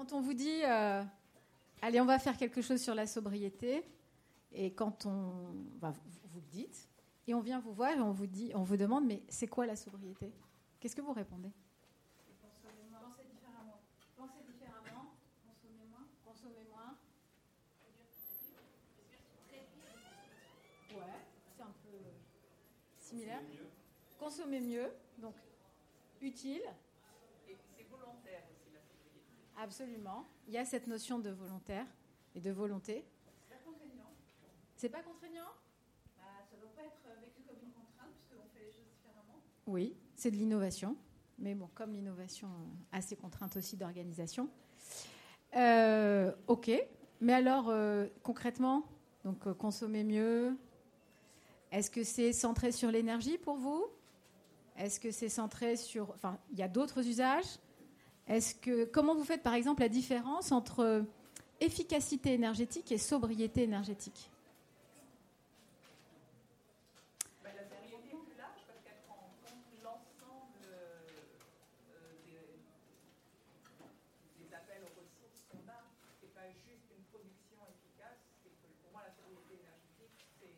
Quand on vous dit, euh, allez, on va faire quelque chose sur la sobriété, et quand on, bah, vous, vous le dites, et on vient vous voir et on vous dit, on vous demande, mais c'est quoi la sobriété? Qu'est-ce que vous répondez? Pensez différemment. Pensez différemment. Consommez moins. Consommez moins. Ouais, c'est un peu similaire. Consommer mieux, donc utile. Et c'est volontaire aussi la sobriété. Absolument. Il y a cette notion de volontaire et de volonté. C'est pas contraignant. C'est pas contraignant? Bah, ça ne doit pas être vécu comme une contrainte puisqu'on fait les choses différemment. Oui, c'est de l'innovation. Mais bon, comme l'innovation a ses contraintes aussi d'organisation. Euh, ok. Mais alors, euh, concrètement, donc euh, consommer mieux, est-ce que c'est centré sur l'énergie pour vous? Est-ce que c'est centré sur... Enfin, il y a d'autres usages? Est-ce que Comment vous faites, par exemple, la différence entre efficacité énergétique et sobriété énergétique Bah, la sobriété est plus large parce qu'elle prend en compte l'ensemble euh, euh, des, des appels aux ressources qu'on a. C'est pas juste une production efficace. C'est que pour moi, la sobriété énergétique, c'est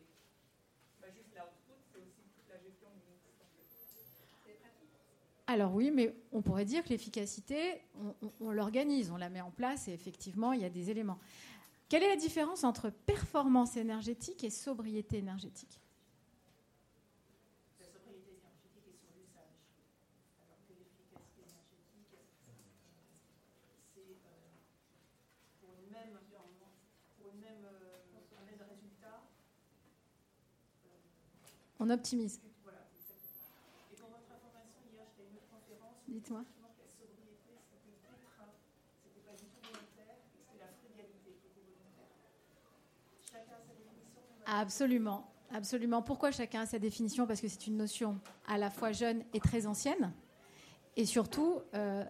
pas juste l'output, c'est aussi toute la gestion du mix. en fait. C'est pratique. Alors oui, mais on pourrait dire que l'efficacité, on, on- on l'organise, on la met en place et effectivement, il y a des éléments. Quelle est la différence entre performance énergétique et sobriété énergétique? La sobriété énergétique est sur l'usage, alors que l'efficacité énergétique, c'est pour une même, pour une même, un même résultat. On optimise. Absolument, absolument. Pourquoi chacun a sa définition? Parce que c'est une notion à la fois jeune et très ancienne. Et surtout, euh,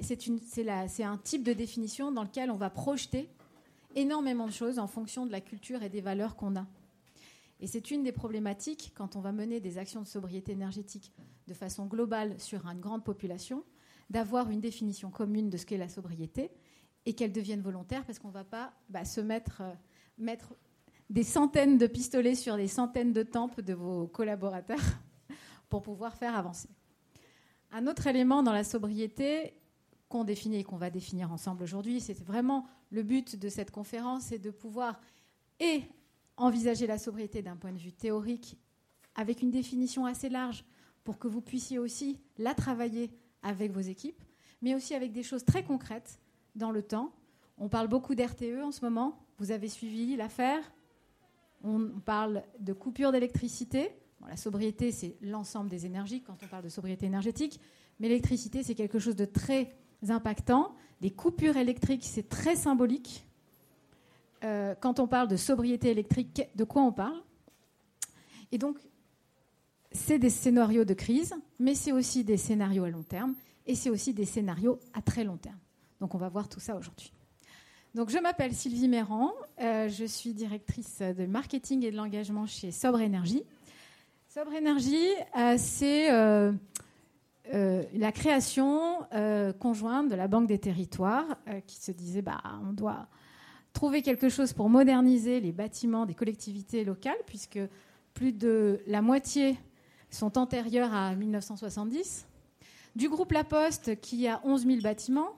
c'est un type de définition dans lequel on va projeter énormément de choses en fonction de la culture et des valeurs qu'on a. Et c'est une des problématiques quand on va mener des actions de sobriété énergétique de façon globale sur une grande population, d'avoir une définition commune de ce qu'est la sobriété et qu'elle devienne volontaire parce qu'on ne va pas bah, se mettre, euh, mettre des centaines de pistolets sur des centaines de tempes de vos collaborateurs pour pouvoir faire avancer. Un autre élément dans la sobriété qu'on définit et qu'on va définir ensemble aujourd'hui, c'est vraiment le but de cette conférence, c'est de pouvoir et envisager la sobriété d'un point de vue théorique avec une définition assez large pour que vous puissiez aussi la travailler avec vos équipes, mais aussi avec des choses très concrètes dans le temps. On parle beaucoup d'RTE en ce moment. Vous avez suivi l'affaire. On parle de coupure d'électricité. La sobriété, c'est l'ensemble des énergies quand on parle de sobriété énergétique. Mais l'électricité, c'est quelque chose de très impactant. Les coupures électriques, c'est très symbolique. Euh, quand on parle de sobriété électrique, de quoi on parle? Et donc, c'est des scénarios de crise, mais c'est aussi des scénarios à long terme, et c'est aussi des scénarios à très long terme. Donc, on va voir tout ça aujourd'hui. Donc, je m'appelle Sylvie Méran, euh, je suis directrice de marketing et de l'engagement chez Sobre Énergie. Sobre Énergie, euh, c'est la création conjointe de la Banque des Territoires qui se disait bah, on doit trouver quelque chose pour moderniser les bâtiments des collectivités locales, puisque plus de la moitié sont antérieurs à 1970. Du groupe La Poste, qui a 11 000 bâtiments,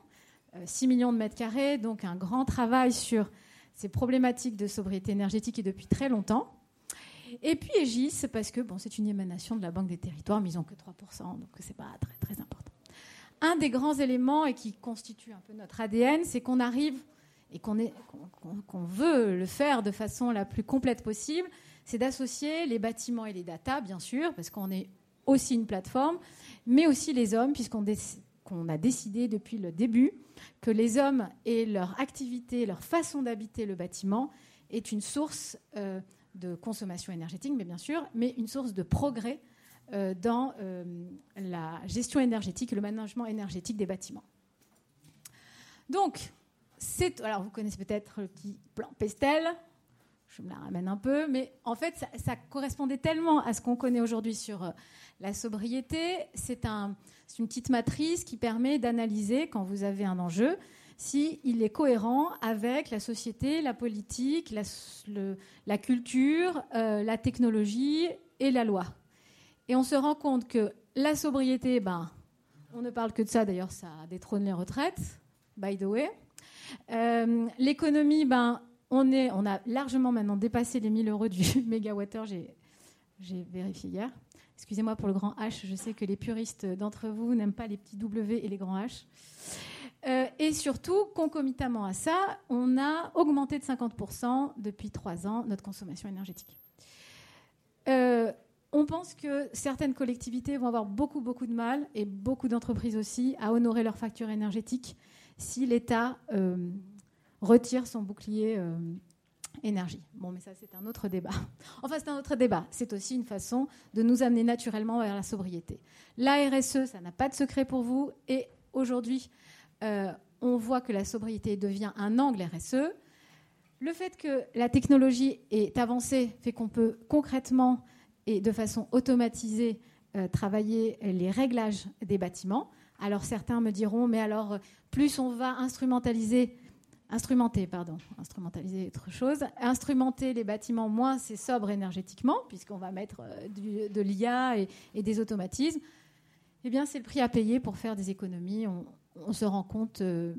euh, 6 millions de mètres carrés, donc un grand travail sur ces problématiques de sobriété énergétique depuis très longtemps. Et puis Aegis, parce que bon, c'est une émanation de la Banque des Territoires, mais ils n'ont que 3%, donc c'est pas très, très important. Un des grands éléments et qui constitue un peu notre ADN, c'est qu'on arrive et qu'on veut le faire de façon la plus complète possible, c'est d'associer les bâtiments et les datas, bien sûr, parce qu'on est aussi une plateforme, mais aussi les hommes, puisqu'on a décidé depuis le début que les hommes et leur activité, leur façon d'habiter le bâtiment est une source euh, de consommation énergétique, mais bien sûr, mais une source de progrès euh, dans euh, la gestion énergétique le management énergétique des bâtiments. Donc, c'est, alors vous connaissez peut-être le petit plan Pestel. je me la ramène un peu, mais en fait, ça, correspondait tellement à ce qu'on connaît aujourd'hui sur euh, la sobriété. C'est un, une petite matrice qui permet d'analyser, quand vous avez un enjeu, s'il est cohérent avec la société, la politique, la, la culture, euh, la technologie et la loi. Et on se rend compte que la sobriété, ben, on ne parle que de ça, d'ailleurs, ça détrône les retraites, by the way. Euh, l'économie, ben, on, on a largement maintenant dépassé les 1000 euros du mégawattheure, j'ai, j'ai vérifié hier. Excusez-moi pour le grand H, je sais que les puristes d'entre vous n'aiment pas les petits W et les grands H. Euh, et surtout, concomitamment à ça, on a augmenté de 50% depuis trois ans notre consommation énergétique. Euh, on pense que certaines collectivités vont avoir beaucoup, beaucoup de mal, et beaucoup d'entreprises aussi, à honorer leurs factures énergétiques si l'État euh, retire son bouclier énergie. Bon, mais ça, c'est un autre débat. Enfin, c'est un autre débat. C'est aussi une façon de nous amener naturellement vers la sobriété. La RSE, ça n'a pas de secret pour vous. Et aujourd'hui, euh, on voit que la sobriété devient un angle RSE. Le fait que la technologie est avancée fait qu'on peut concrètement et de façon automatisée euh, travailler les réglages des bâtiments. Alors certains me diront, mais alors plus on va instrumentaliser, instrumenter, pardon, instrumentaliser autre chose, instrumenter les bâtiments, moins c'est sobre énergétiquement, puisqu'on va mettre euh, de l'IA et, des automatismes. Eh bien, c'est le prix à payer pour faire des économies on se rend compte euh,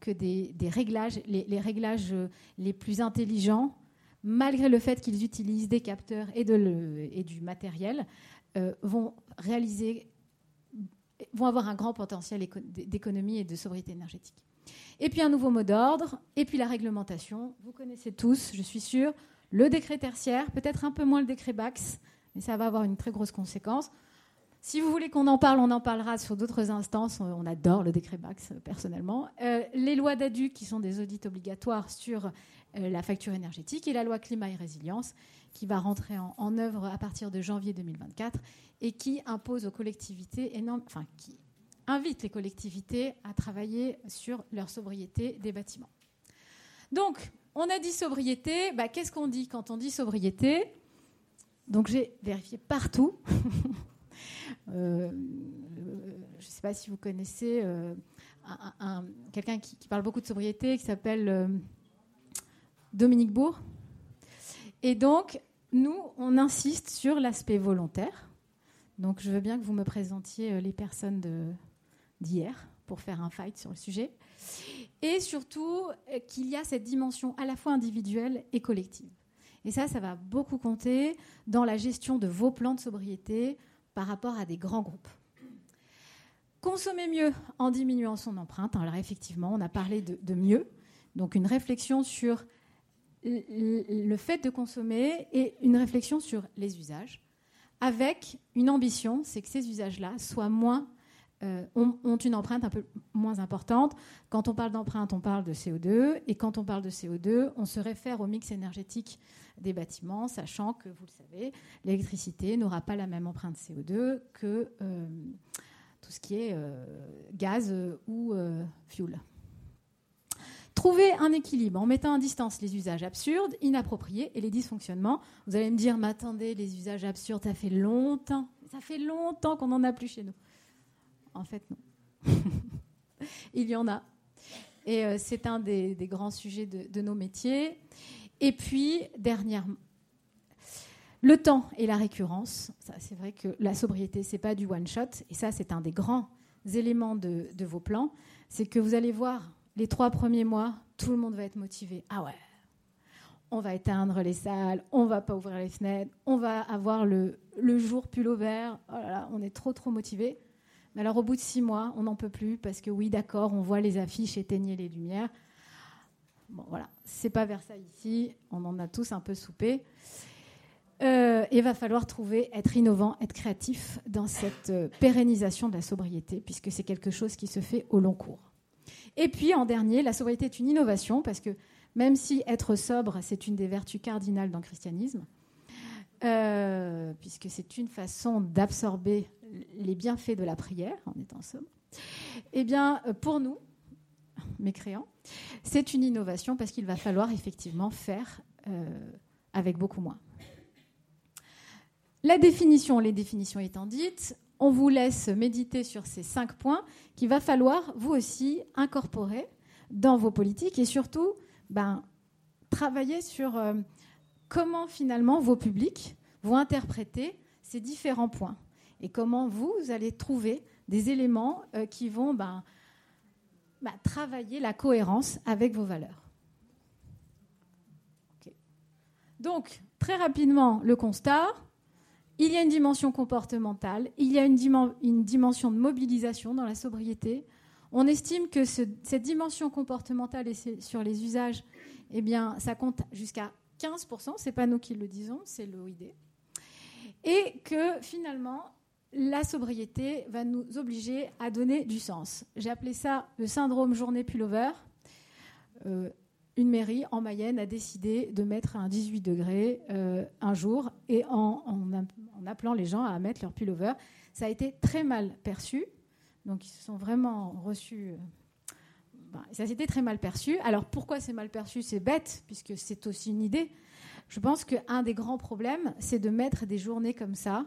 que des, réglages, les, réglages euh, les plus intelligents, malgré le fait qu'ils utilisent des capteurs et, du matériel, vont réaliser, vont avoir un grand potentiel d'économie et de sobriété énergétique. Et puis un nouveau mot d'ordre, et puis la réglementation. Vous connaissez tous, je suis sûre, le décret tertiaire, peut-être un peu moins le décret BAX, mais ça va avoir une très grosse conséquence. Si vous voulez qu'on en parle, on en parlera sur d'autres instances. On adore le décret BAX, personnellement. Euh, les lois d'ADU, qui sont des audits obligatoires sur euh, la facture énergétique, et la loi climat et résilience, qui va rentrer en, œuvre à partir de janvier 2024 et qui impose aux collectivités, enfin, qui invite les collectivités à travailler sur leur sobriété des bâtiments. Donc, on a dit sobriété. Bah, qu'est-ce qu'on dit quand on dit sobriété? Donc, j'ai vérifié partout. Euh, je ne sais pas si vous connaissez euh, quelqu'un qui, parle beaucoup de sobriété, qui s'appelle euh, Dominique Bourg. Et donc, nous, on insiste sur l'aspect volontaire. Donc, je veux bien que vous me présentiez les personnes d'hier pour faire un fight sur le sujet. Et surtout, qu'il y a cette dimension à la fois individuelle et collective. Et ça, ça va beaucoup compter dans la gestion de vos plans de sobriété, par rapport à des grands groupes. Consommer mieux en diminuant son empreinte. Alors effectivement, on a parlé de, mieux. Donc une réflexion sur le fait de consommer et une réflexion sur les usages, avec une ambition, c'est que ces usages-là soient moins euh, ont, une empreinte un peu moins importante. Quand on parle d'empreinte, on parle de CO2, et quand on parle de CO2, on se réfère au mix énergétique des bâtiments, sachant que, vous le savez, l'électricité n'aura pas la même empreinte CO2 que euh, tout ce qui est euh, gaz ou fuel. Trouver un équilibre en mettant en distance les usages absurdes, inappropriés et les dysfonctionnements. Vous allez me dire, mais attendez, les usages absurdes, ça fait longtemps, ça fait longtemps qu'on n'en a plus chez nous. En fait, non. Il y en a. Et euh, c'est un des, grands sujets de, nos métiers. Et puis, dernièrement, le temps et la récurrence. C'est vrai que la sobriété, c'est pas du one shot. Et ça, c'est un des grands éléments de vos plans. C'est que vous allez voir les trois premiers mois, tout le monde va être motivé. Ah ouais, on va éteindre les salles, on va pas ouvrir les fenêtres, on va avoir le, jour pull vert. Oh on est trop trop motivé. Mais alors, au bout de six mois, on n'en peut plus parce que oui, d'accord, on voit les affiches éteigner les lumières. Bon, voilà, c'est pas Versailles ici, on en a tous un peu soupé. Euh, il va falloir trouver, être innovant, être créatif dans cette euh, pérennisation de la sobriété, puisque c'est quelque chose qui se fait au long cours. Et puis, en dernier, la sobriété est une innovation, parce que même si être sobre, c'est une des vertus cardinales dans le christianisme, euh, puisque c'est une façon d'absorber les bienfaits de la prière en étant somme, eh bien, pour nous, mécréants, c'est une innovation parce qu'il va falloir effectivement faire euh, avec beaucoup moins. La définition, les définitions étant dites, on vous laisse méditer sur ces cinq points qu'il va falloir vous aussi incorporer dans vos politiques et surtout ben, travailler sur euh, comment finalement vos publics vont interpréter ces différents points et comment vous, allez trouver des éléments euh, qui vont ben, ben, travailler la cohérence avec vos valeurs. Donc, très rapidement, le constat, il y a une dimension comportementale, il y a une, dimension de mobilisation dans la sobriété. On estime que cette dimension comportementale sur les usages, eh bien, ça compte jusqu'à 15%, ce n'est pas nous qui le disons, c'est l'OID. Et que finalement, la sobriété va nous obliger à donner du sens. J'ai appelé ça le syndrome journée pullover. Euh, une mairie en Mayenne a décidé de mettre un 18 degrés euh, un jour et en, appelant les gens à mettre leur pullover. Ça a été très mal perçu. Donc ils se sont vraiment reçus. Euh, ben, ça s'était très mal perçu. Alors pourquoi c'est mal perçu? C'est bête, puisque c'est aussi une idée. Je pense qu'un des grands problèmes, c'est de mettre des journées comme ça,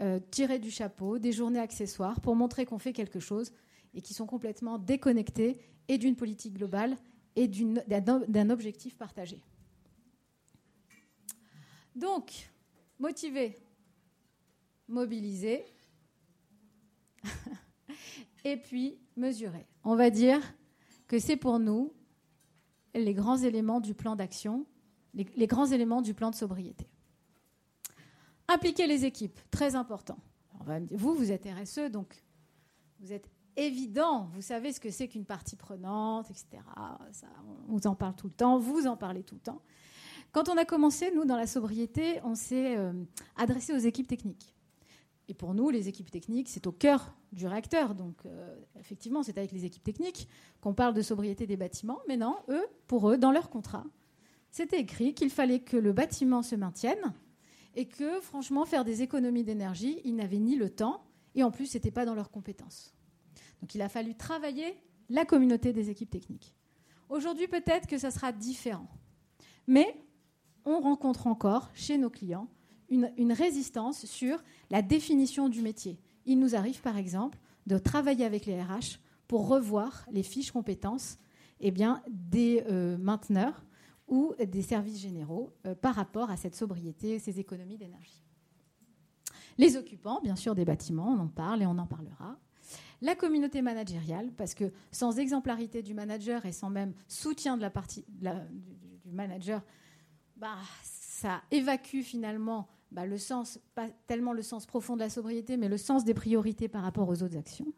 euh, tirées du chapeau, des journées accessoires, pour montrer qu'on fait quelque chose et qui sont complètement déconnectées et d'une politique globale et d'un objectif partagé. Donc, motiver, mobiliser, et puis mesurer. On va dire que c'est pour nous les grands éléments du plan d'action, les, grands éléments du plan de sobriété. Impliquer les équipes, très important. Vous, vous êtes RSE, donc vous êtes évident. Vous savez ce que c'est qu'une partie prenante, etc. on vous en parle tout le temps, vous en parlez tout le temps. Quand on a commencé, nous, dans la sobriété, on s'est euh, adressé aux équipes techniques. Et pour nous, les équipes techniques, c'est au cœur du réacteur. Donc, euh, effectivement, c'est avec les équipes techniques qu'on parle de sobriété des bâtiments. Mais non, eux, pour eux, dans leur contrat, c'était écrit qu'il fallait que le bâtiment se maintienne et que, franchement, faire des économies d'énergie, ils n'avaient ni le temps et en plus, ce n'était pas dans leurs compétences. Donc il a fallu travailler la communauté des équipes techniques. Aujourd'hui, peut-être que ça sera différent. Mais on rencontre encore chez nos clients une, résistance sur la définition du métier. Il nous arrive, par exemple, de travailler avec les RH pour revoir les fiches compétences eh des euh, mainteneurs ou des services généraux euh, par rapport à cette sobriété, ces économies d'énergie. Les occupants, bien sûr, des bâtiments, on en parle et on en parlera la communauté managériale, parce que sans exemplarité du manager et sans même soutien de la partie du, manager, bah, ça évacue finalement bah, le sens, pas tellement le sens profond de la sobriété, mais le sens des priorités par rapport aux autres actions.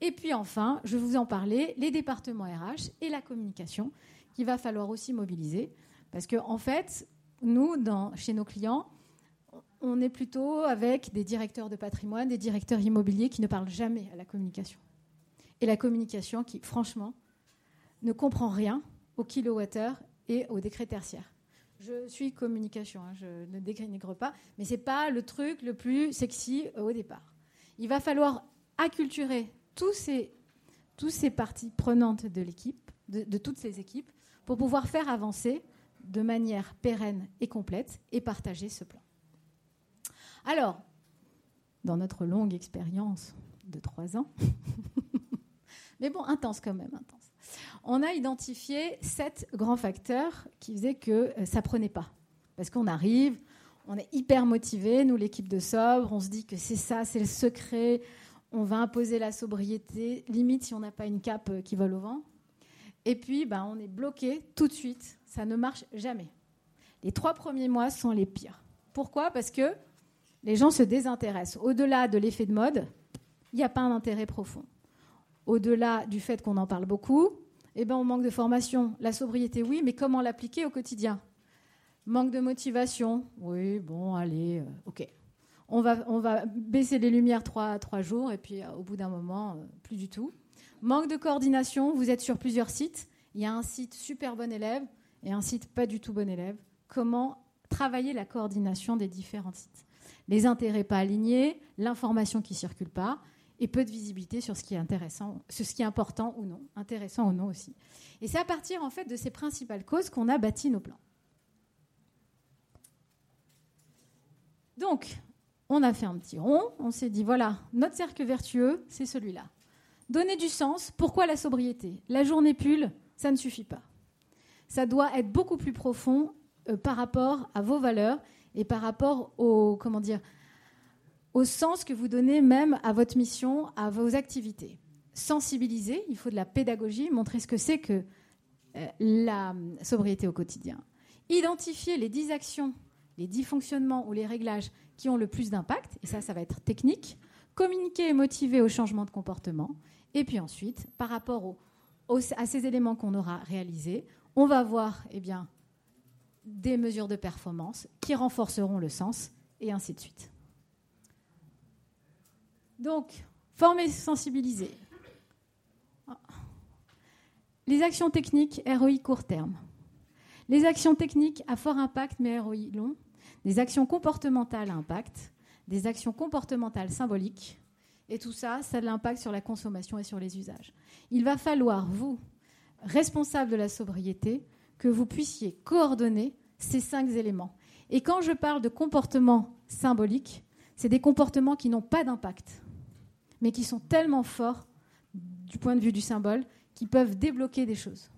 Et puis enfin, je vous en parler, les départements RH et la communication, qu'il va falloir aussi mobiliser, parce qu'en en fait, nous, dans, chez nos clients, on est plutôt avec des directeurs de patrimoine, des directeurs immobiliers qui ne parlent jamais à la communication. Et la communication qui, franchement, ne comprend rien au kilowattheure et au décret tertiaire. Je suis communication, hein, je ne dénigre pas, mais ce n'est pas le truc le plus sexy au départ. Il va falloir acculturer tous ces parties prenantes de l'équipe, de toutes ces équipes, pour pouvoir faire avancer de manière pérenne et complète et partager ce plan. Alors, dans notre longue expérience de trois ans, mais bon, intense quand même, intense, on a identifié sept grands facteurs qui faisaient que euh, ça prenait pas. Parce qu'on arrive, on est hyper motivé, nous, l'équipe de Sobre, on se dit que c'est ça, c'est le secret, on va imposer la sobriété, limite si on n'a pas une cape euh, qui vole au vent. Et puis, ben, on est bloqué tout de suite, ça ne marche jamais. Les trois premiers mois sont les pires. Pourquoi? Parce que les gens se désintéressent. Au-delà de l'effet de mode, il n'y a pas un intérêt profond. Au-delà du fait qu'on en parle beaucoup, eh ben, on manque de formation. La sobriété, oui, mais comment l'appliquer au quotidien? Manque de motivation. Oui, bon, allez, euh, ok. On va, baisser les lumières trois, trois jours et puis euh, au bout d'un moment, euh, plus du tout. Manque de coordination. Vous êtes sur plusieurs sites. Il y a un site super bon élève et un site pas du tout bon élève. Comment travailler la coordination des différents sites? Les intérêts pas alignés, l'information qui circule pas, et peu de visibilité sur ce qui est intéressant, ce qui est important ou non, intéressant ou non aussi. Et c'est à partir en fait de ces principales causes qu'on a bâti nos plans. Donc, on a fait un petit rond, on s'est dit, voilà, notre cercle vertueux, c'est celui-là. Donner du sens, pourquoi la sobriété? La journée pull, ça ne suffit pas. Ça doit être beaucoup plus profond euh, par rapport à vos valeurs et par rapport au, comment dire, au sens que vous donnez même à votre mission, à vos activités. Sensibiliser, il faut de la pédagogie, montrer ce que c'est que euh, la sobriété au quotidien. Identifier les 10 actions, les 10 fonctionnements ou les réglages qui ont le plus d'impact, et ça, ça va être technique. Communiquer et motiver au changement de comportement. Et puis ensuite, par rapport à ces éléments qu'on aura réalisés, on va voir eh bien, des mesures de performance qui renforceront le sens, et ainsi de suite. Donc, former, sensibiliser. Les actions techniques ROI court terme. Les actions techniques à fort impact mais ROI long. Des actions comportementales à impact. Des actions comportementales symboliques. Et tout ça, ça a de l'impact sur la consommation et sur les usages. Il va falloir, vous, responsables de la sobriété, que vous puissiez coordonner ces cinq éléments. Et quand je parle de comportement symbolique, c'est des comportements qui n'ont pas d'impact, mais qui sont tellement forts du point de vue du symbole qu'ils peuvent débloquer des choses.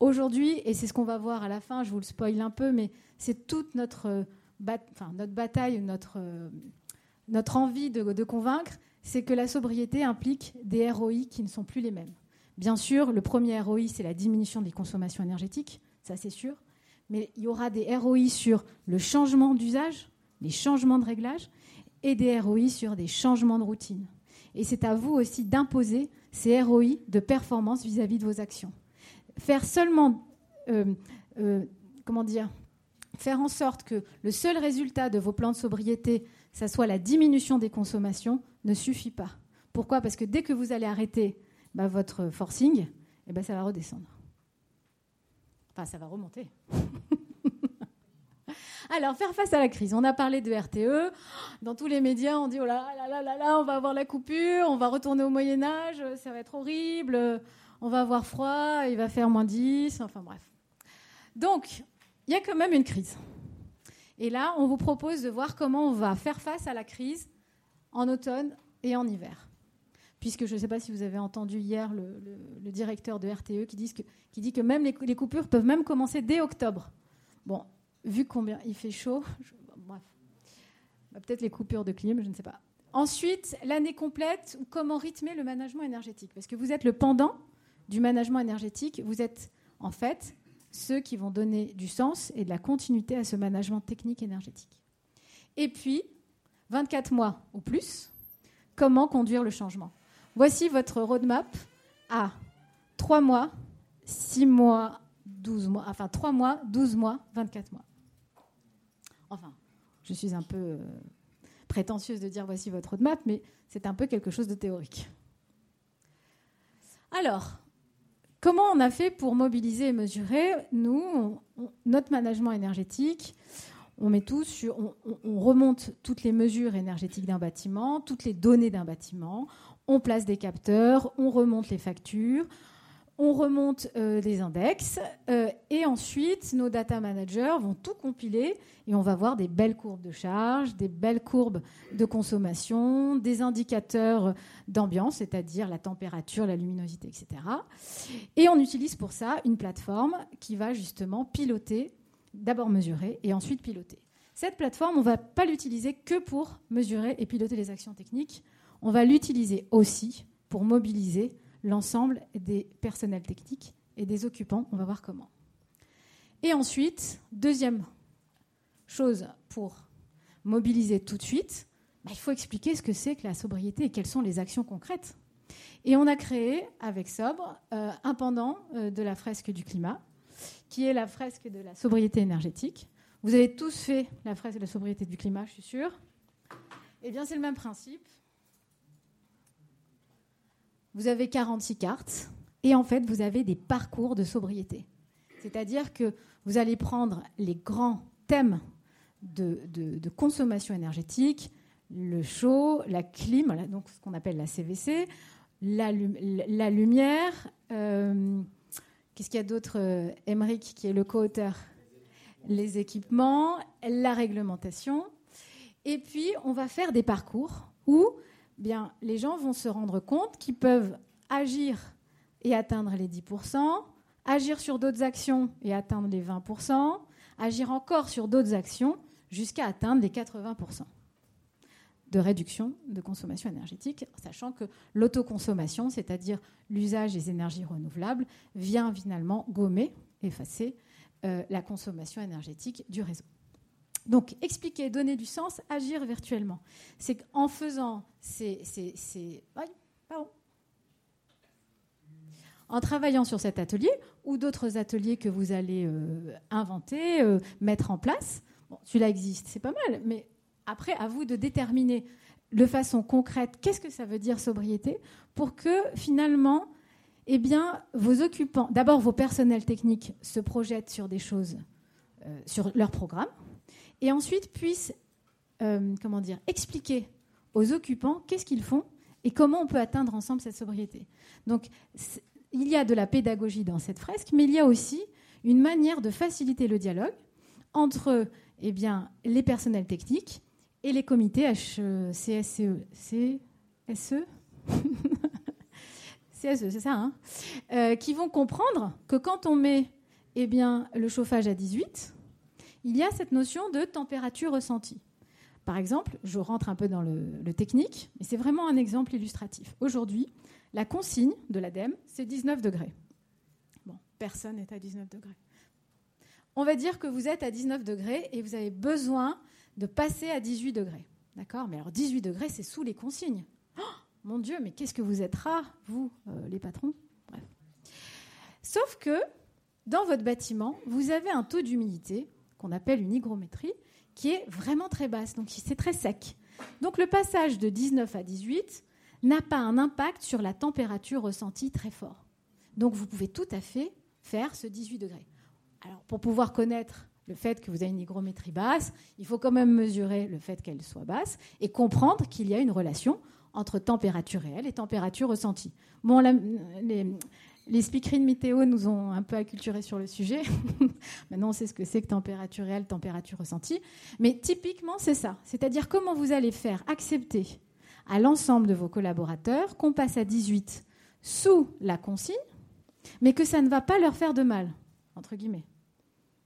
Aujourd'hui, et c'est ce qu'on va voir à la fin, je vous le spoil un peu, mais c'est toute notre, notre bataille, notre, notre envie de convaincre, c'est que la sobriété implique des ROI qui ne sont plus les mêmes. Bien sûr, le premier ROI, c'est la diminution des consommations énergétiques, ça c'est sûr mais il y aura des ROI sur le changement d'usage, les changements de réglage, et des ROI sur des changements de routine. Et c'est à vous aussi d'imposer ces ROI de performance vis-à-vis de vos actions. Faire seulement, euh, euh, comment dire, faire en sorte que le seul résultat de vos plans de sobriété, ça soit la diminution des consommations, ne suffit pas. Pourquoi? Parce que dès que vous allez arrêter bah, votre forcing, eh ben, ça va redescendre. Enfin, ça va remonter. Alors, faire face à la crise. On a parlé de RTE. Dans tous les médias, on dit oh là là là là là, on va avoir la coupure, on va retourner au Moyen-Âge, ça va être horrible, on va avoir froid, il va faire moins 10. Enfin, bref. Donc, il y a quand même une crise. Et là, on vous propose de voir comment on va faire face à la crise en automne et en hiver puisque je ne sais pas si vous avez entendu hier le, directeur de RTE qui dit que même les, coupures peuvent même commencer dès octobre. Bon, vu combien il fait chaud, bref, bah, peut-être les coupures de clim, je ne sais pas. Ensuite, l'année complète, comment rythmer le management énergétique? Parce que vous êtes le pendant du management énergétique, vous êtes en fait ceux qui vont donner du sens et de la continuité à ce management technique énergétique. Et puis, 24 mois ou plus, comment conduire le changement? Voici votre roadmap à 3 mois, 6 mois, 12 mois, enfin 3 mois, 12 mois, 24 mois. Enfin, je suis un peu euh, prétentieuse de dire voici votre roadmap, mais c'est un peu quelque chose de théorique. Alors, comment on a fait pour mobiliser et mesurer? Nous, notre management énergétique, on remonte toutes les mesures énergétiques d'un bâtiment, toutes les données d'un bâtiment, on place des capteurs, on remonte les factures, on remonte euh, des index, euh, et ensuite nos data managers vont tout compiler et on va voir des belles courbes de charge, des belles courbes de consommation, des indicateurs d'ambiance, c'est-à-dire la température, la luminosité, etc. Et on utilise pour ça une plateforme qui va justement piloter, d'abord mesurer et ensuite piloter. Cette plateforme, on ne va pas l'utiliser que pour mesurer et piloter les actions techniques on va l'utiliser aussi pour mobiliser l'ensemble des personnels techniques et des occupants. On va voir comment. Et ensuite, deuxième chose pour mobiliser tout de suite, bah, il faut expliquer ce que c'est que la sobriété et quelles sont les actions concrètes. Et on a créé avec Sobre euh, un pendant euh, de la fresque du climat, qui est la fresque de la sobriété énergétique. Vous avez tous fait la fresque de la sobriété du climat, je suis sûre. Eh bien, c'est le même principe. Vous avez 46 cartes et en fait, vous avez des parcours de sobriété. C'est-à-dire que vous allez prendre les grands thèmes de, consommation énergétique, le chaud, la clim, donc ce qu'on appelle la CVC, la, lumière. Euh, qu'est-ce qu'il y a d'autre Emmerich, qui est le co-auteur? Les équipements, la réglementation. Et puis, on va faire des parcours où bien, les gens vont se rendre compte qu'ils peuvent agir et atteindre les 10%, agir sur d'autres actions et atteindre les 20%, agir encore sur d'autres actions jusqu'à atteindre les 80% de réduction de consommation énergétique, sachant que l'autoconsommation, c'est-à-dire l'usage des énergies renouvelables, vient finalement gommer, effacer euh, la consommation énergétique du réseau. Donc, expliquer, donner du sens, agir virtuellement. C'est qu'en faisant ces, En travaillant sur cet atelier ou d'autres ateliers que vous allez euh, inventer, euh, mettre en place, bon, celui-là existe, c'est pas mal, mais après, à vous de déterminer de façon concrète qu'est-ce que ça veut dire sobriété pour que finalement, eh bien, vos occupants, d'abord vos personnels techniques se projettent sur des choses, euh, sur leur programme, et ensuite puissent, euh, comment dire, expliquer aux occupants qu'est-ce qu'ils font et comment on peut atteindre ensemble cette sobriété. Donc, il y a de la pédagogie dans cette fresque, mais il y a aussi une manière de faciliter le dialogue entre eh bien, les personnels techniques et les comités HCSE. CSE CSE, c'est ça, hein euh, qui vont comprendre que quand on met eh bien, le chauffage à 18, il y a cette notion de température ressentie. Par exemple, je rentre un peu dans le, technique, mais c'est vraiment un exemple illustratif. Aujourd'hui, la consigne de l'ADEME, c'est 19 degrés. Bon, personne n'est à 19 degrés. On va dire que vous êtes à 19 degrés et vous avez besoin de passer à 18 degrés. D'accord? Mais alors 18 degrés, c'est sous les consignes. Oh, mon Dieu, mais qu'est-ce que vous êtes rares, vous, euh, les patrons? Bref. Sauf que dans votre bâtiment, vous avez un taux d'humidité qu'on appelle une hygrométrie, qui est vraiment très basse, donc c'est très sec. Donc le passage de 19 à 18 n'a pas un impact sur la température ressentie très fort. Donc vous pouvez tout à fait faire ce 18 degrés. Alors pour pouvoir connaître le fait que vous avez une hygrométrie basse, il faut quand même mesurer le fait qu'elle soit basse et comprendre qu'il y a une relation entre température réelle et température ressentie. Bon, les, les speakerines météo nous ont un peu acculturés sur le sujet. Maintenant, on sait ce que c'est que température réelle, température ressentie. Mais typiquement, c'est ça. C'est-à-dire comment vous allez faire accepter à l'ensemble de vos collaborateurs qu'on passe à 18 sous la consigne, mais que ça ne va pas leur faire de mal, entre guillemets.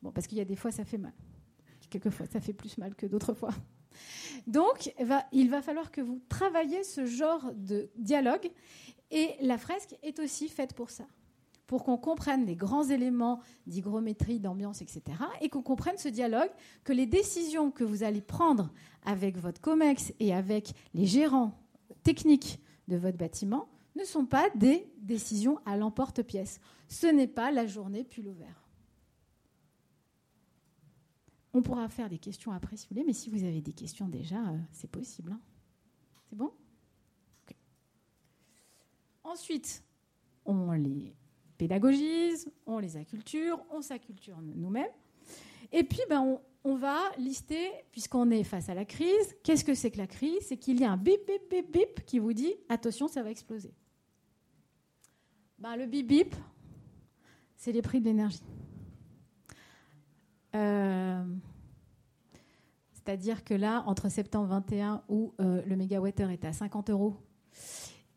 Bon, parce qu'il y a des fois, ça fait mal. Quelquefois, ça fait plus mal que d'autres fois. Donc, il va falloir que vous travailliez ce genre de dialogue et la fresque est aussi faite pour ça, pour qu'on comprenne les grands éléments d'hygrométrie, d'ambiance, etc., et qu'on comprenne ce dialogue, que les décisions que vous allez prendre avec votre COMEX et avec les gérants techniques de votre bâtiment ne sont pas des décisions à l'emporte-pièce. Ce n'est pas la journée pull ouvert. On pourra faire des questions après si vous voulez, mais si vous avez des questions déjà, euh, c'est possible. Hein. C'est bon? Ensuite, on les pédagogise, on les acculture, on s'acculture nous-mêmes. Et puis, ben, on, va lister, puisqu'on est face à la crise, qu'est-ce que c'est que la crise? C'est qu'il y a un bip, bip, bip, bip qui vous dit attention, ça va exploser. Ben, le bip, bip, c'est les prix de l'énergie. Euh, c'est-à-dire que là, entre septembre 21, où euh, le mégawattheure est à 50 euros,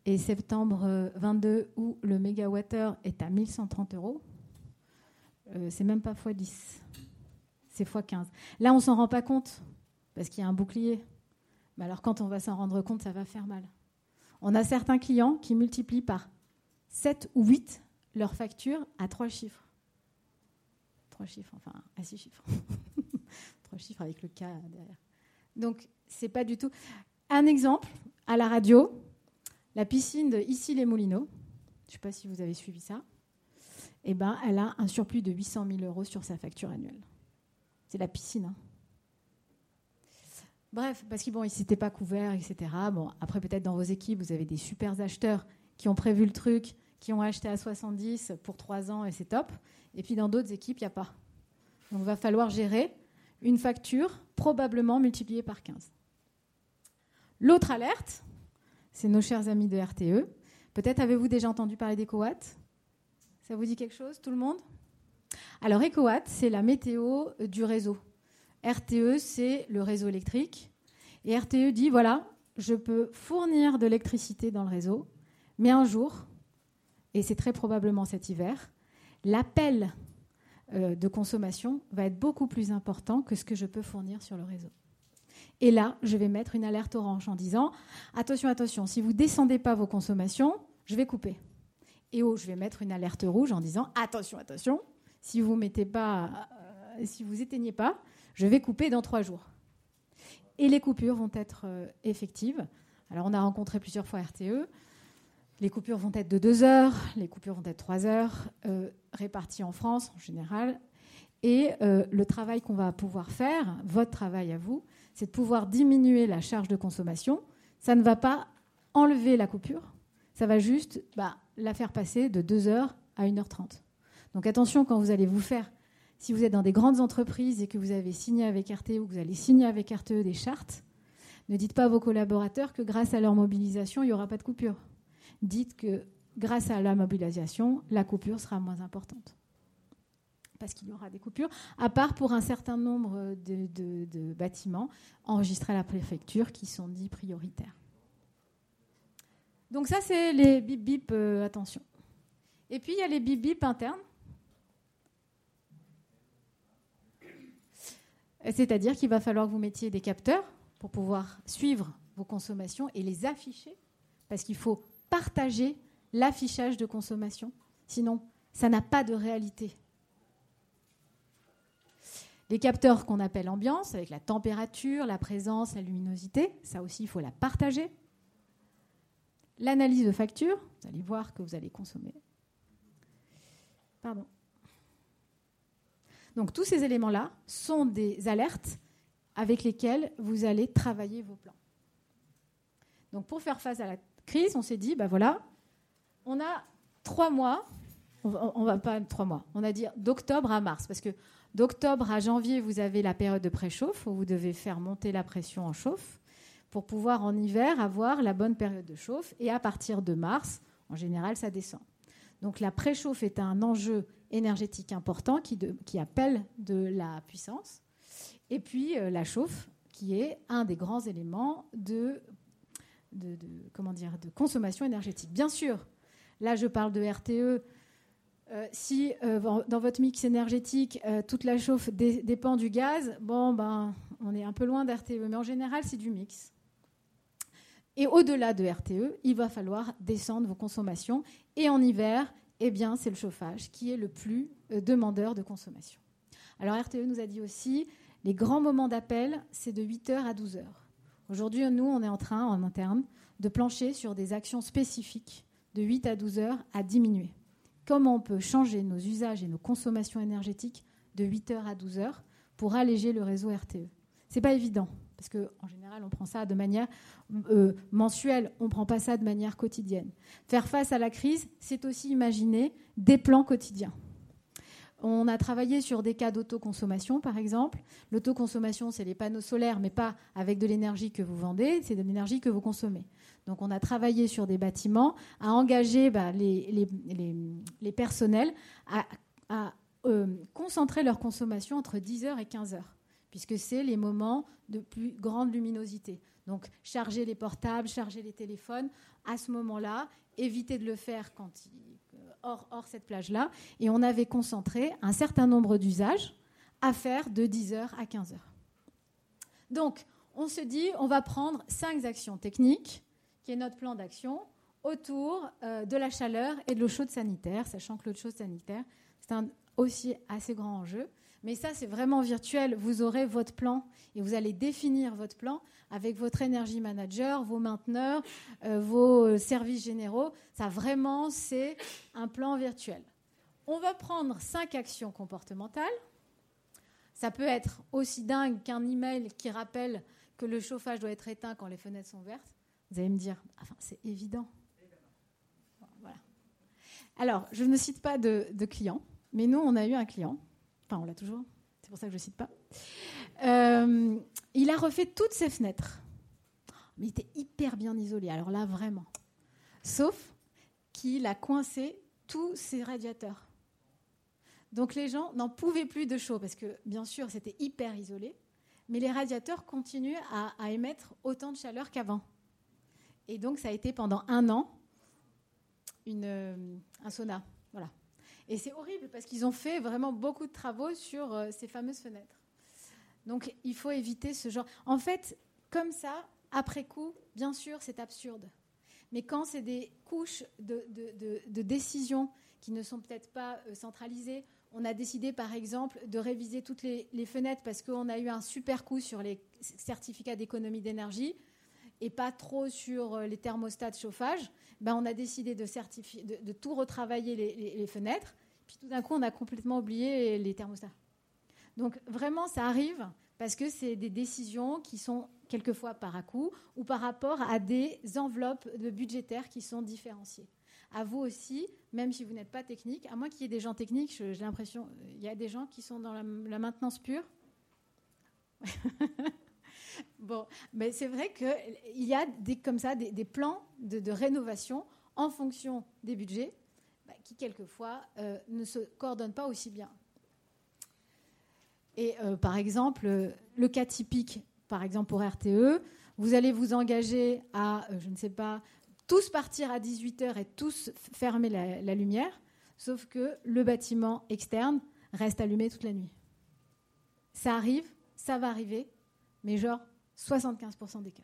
et septembre 22 euh, où le mégawattheure est à 1130 euros, euh, c'est même pas x10, c'est x15. Là, on s'en rend pas compte parce qu'il y a un bouclier. Mais alors, quand on va s'en rendre compte, ça va faire mal. On a certains clients qui multiplient par 7 ou 8 leur facture à 3 chiffres. 3 chiffres, enfin à 6 chiffres. 3 chiffres avec le K derrière. Donc, c'est pas du tout. Un exemple, à la radio, la piscine de Ici les Moulineaux, je ne sais pas si vous avez suivi ça, eh ben, elle a un surplus de 800 000 euros sur sa facture annuelle. C'est la piscine. Hein. Bref, parce qu'ils bon, s'étaient pas couverts, etc. Bon, après, peut-être dans vos équipes, vous avez des super acheteurs qui ont prévu le truc, qui ont acheté à 70 pour 3 ans et c'est top. Et puis dans d'autres équipes, il n'y a pas. Donc il va falloir gérer une facture probablement multipliée par 15. L'autre alerte, c'est nos chers amis de RTE. Peut-être avez-vous déjà entendu parler d'EcoWatt? Ça vous dit quelque chose, tout le monde? Alors, EcoWatt, c'est la météo du réseau. RTE, c'est le réseau électrique. Et RTE dit, voilà, je peux fournir de l'électricité dans le réseau, mais un jour, et c'est très probablement cet hiver, l'appel euh, de consommation va être beaucoup plus important que ce que je peux fournir sur le réseau. Et là, je vais mettre une alerte orange en disant attention, attention, si vous ne descendez pas vos consommations, je vais couper. Et oh, je vais mettre une alerte rouge en disant attention, attention, si vous mettez pas, euh, si vous éteignez pas, je vais couper dans trois jours. Et les coupures vont être euh, effectives. Alors, on a rencontré plusieurs fois RTE. Les coupures vont être de deux heures, les coupures vont être trois heures, euh, réparties en France en général. Et le travail qu'on va pouvoir faire, votre travail à vous, c'est de pouvoir diminuer la charge de consommation. Ça ne va pas enlever la coupure, ça va juste bah, la faire passer de 2h à 1h30. Donc attention quand vous allez vous faire, si vous êtes dans des grandes entreprises et que vous avez signé avec RTE ou que vous allez signer avec RTE des chartes, ne dites pas à vos collaborateurs que grâce à leur mobilisation, il n'y aura pas de coupure. Dites que grâce à la mobilisation, la coupure sera moins importante parce qu'il y aura des coupures, à part pour un certain nombre de, bâtiments enregistrés à la préfecture qui sont dits prioritaires. Donc ça, c'est les bip bip, euh, attention. Et puis, il y a les bip bip internes. C'est-à-dire qu'il va falloir que vous mettiez des capteurs pour pouvoir suivre vos consommations et les afficher, parce qu'il faut partager l'affichage de consommation. Sinon, ça n'a pas de réalité. Les capteurs qu'on appelle ambiance, avec la température, la présence, la luminosité, ça aussi, il faut la partager. L'analyse de facture, vous allez voir que vous allez consommer. Pardon. Donc tous ces éléments-là sont des alertes avec lesquelles vous allez travailler vos plans. Donc pour faire face à la crise, on s'est dit, ben voilà, on a trois mois, on va pas trois mois, on a dit d'octobre à mars, parce que D'octobre à janvier, vous avez la période de préchauffe où vous devez faire monter la pression en chauffe pour pouvoir en hiver avoir la bonne période de chauffe. Et à partir de mars, en général, ça descend. Donc la préchauffe est un enjeu énergétique important qui, appelle de la puissance. Et puis euh, la chauffe, qui est un des grands éléments de, comment dire, de consommation énergétique. Bien sûr, là je parle de RTE euh, si euh, dans votre mix énergétique, euh, toute la chauffe dépend du gaz, bon, ben, on est un peu loin d'RTE, mais en général, c'est du mix. Et au-delà de RTE, il va falloir descendre vos consommations. Et en hiver, eh bien, c'est le chauffage qui est le plus demandeur de consommation. Alors RTE nous a dit aussi, les grands moments d'appel, c'est de 8h à 12h. Aujourd'hui, nous, on est en train, en interne, de plancher sur des actions spécifiques de 8 à 12 heures à diminuer comment on peut changer nos usages et nos consommations énergétiques de 8h à 12h pour alléger le réseau RTE. Ce n'est pas évident, parce qu'en général, on prend ça de manière euh, mensuelle, on ne prend pas ça de manière quotidienne. Faire face à la crise, c'est aussi imaginer des plans quotidiens. On a travaillé sur des cas d'autoconsommation, par exemple. L'autoconsommation, c'est les panneaux solaires, mais pas avec de l'énergie que vous vendez, c'est de l'énergie que vous consommez. Donc on a travaillé sur des bâtiments, à engager bah, les, personnels à, euh, concentrer leur consommation entre 10h et 15h, puisque c'est les moments de plus grande luminosité. Donc charger les portables, charger les téléphones, à ce moment-là, éviter de le faire quand euh, hors, hors cette plage-là. Et on avait concentré un certain nombre d'usages à faire de 10h à 15h. Donc, on se dit, on va prendre cinq actions techniques qui est notre plan d'action autour euh, de la chaleur et de l'eau chaude sanitaire, sachant que l'eau chaude sanitaire, c'est un aussi assez grand enjeu. Mais ça, c'est vraiment virtuel. Vous aurez votre plan et vous allez définir votre plan avec votre énergie manager, vos mainteneurs, euh, vos services généraux. Ça, vraiment, c'est un plan virtuel. On va prendre cinq actions comportementales. Ça peut être aussi dingue qu'un email qui rappelle que le chauffage doit être éteint quand les fenêtres sont ouvertes. Vous allez me dire, enfin, c'est évident. Voilà. Alors, je ne cite pas de, client, mais nous, on a eu un client, enfin, on l'a toujours, c'est pour ça que je ne cite pas. Euh, il a refait toutes ses fenêtres, mais il était hyper bien isolé, alors là, vraiment. Sauf qu'il a coincé tous ses radiateurs. Donc les gens n'en pouvaient plus de chaud, parce que bien sûr, c'était hyper isolé, mais les radiateurs continuent à, émettre autant de chaleur qu'avant. Et donc, ça a été pendant un an euh, un sauna. Voilà. Et c'est horrible parce qu'ils ont fait vraiment beaucoup de travaux sur euh, ces fameuses fenêtres. Donc, il faut éviter ce genre. En fait, comme ça, après coup, bien sûr, c'est absurde. Mais quand c'est des couches de, de, de, décisions qui ne sont peut-être pas euh, centralisées, on a décidé par exemple de réviser toutes les, fenêtres parce qu'on a eu un super coup sur les certificats d'économie d'énergie et pas trop sur euh, les thermostats de chauffage. Ben, on a décidé de, de, tout retravailler les fenêtres. Puis tout d'un coup, on a complètement oublié les thermostats. Donc vraiment, ça arrive parce que c'est des décisions qui sont quelquefois par à coup ou par rapport à des enveloppes budgétaires qui sont différenciées. À vous aussi, même si vous n'êtes pas technique, à moins qu'il y ait des gens techniques, j'ai l'impression, euh, il y a des gens qui sont dans la, maintenance pure. bon, mais c'est vrai qu'il y a des, comme ça des, plans de, rénovation en fonction des budgets qui quelquefois euh, ne se coordonnent pas aussi bien. Et euh, par exemple, le cas typique, par exemple pour RTE, vous allez vous engager à, euh, je ne sais pas, tous partir à 18h et tous fermer la, la lumière, sauf que le bâtiment externe reste allumé toute la nuit. Ça arrive, ça va arriver, mais genre 75% des cas.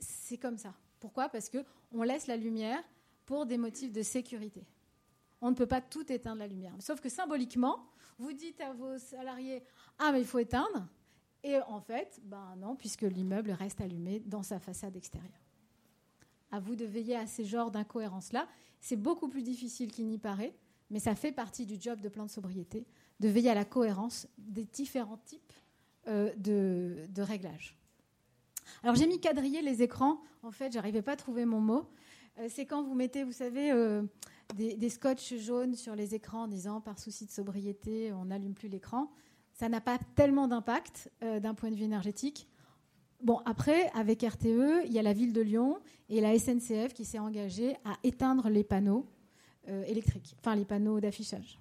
C'est comme ça. Pourquoi? Parce que on laisse la lumière pour des motifs de sécurité. On ne peut pas tout éteindre la lumière. Sauf que symboliquement, vous dites à vos salariés Ah, mais il faut éteindre. Et en fait, ben non, puisque l'immeuble reste allumé dans sa façade extérieure. À vous de veiller à ces genres d'incohérences-là. C'est beaucoup plus difficile qu'il n'y paraît, mais ça fait partie du job de plan de sobriété, de veiller à la cohérence des différents types euh, de, réglages. Alors j'ai mis quadriller les écrans. En fait, j'arrivais pas à trouver mon mot. Euh, c'est quand vous mettez, vous savez, euh, des, des jaunes sur les écrans en disant par souci de sobriété, on n'allume plus l'écran. Ça n'a pas tellement d'impact euh, d'un point de vue énergétique. Bon, après, avec RTE, il y a la ville de Lyon et la SNCF qui s'est engagée à éteindre les panneaux électriques, enfin les panneaux d'affichage.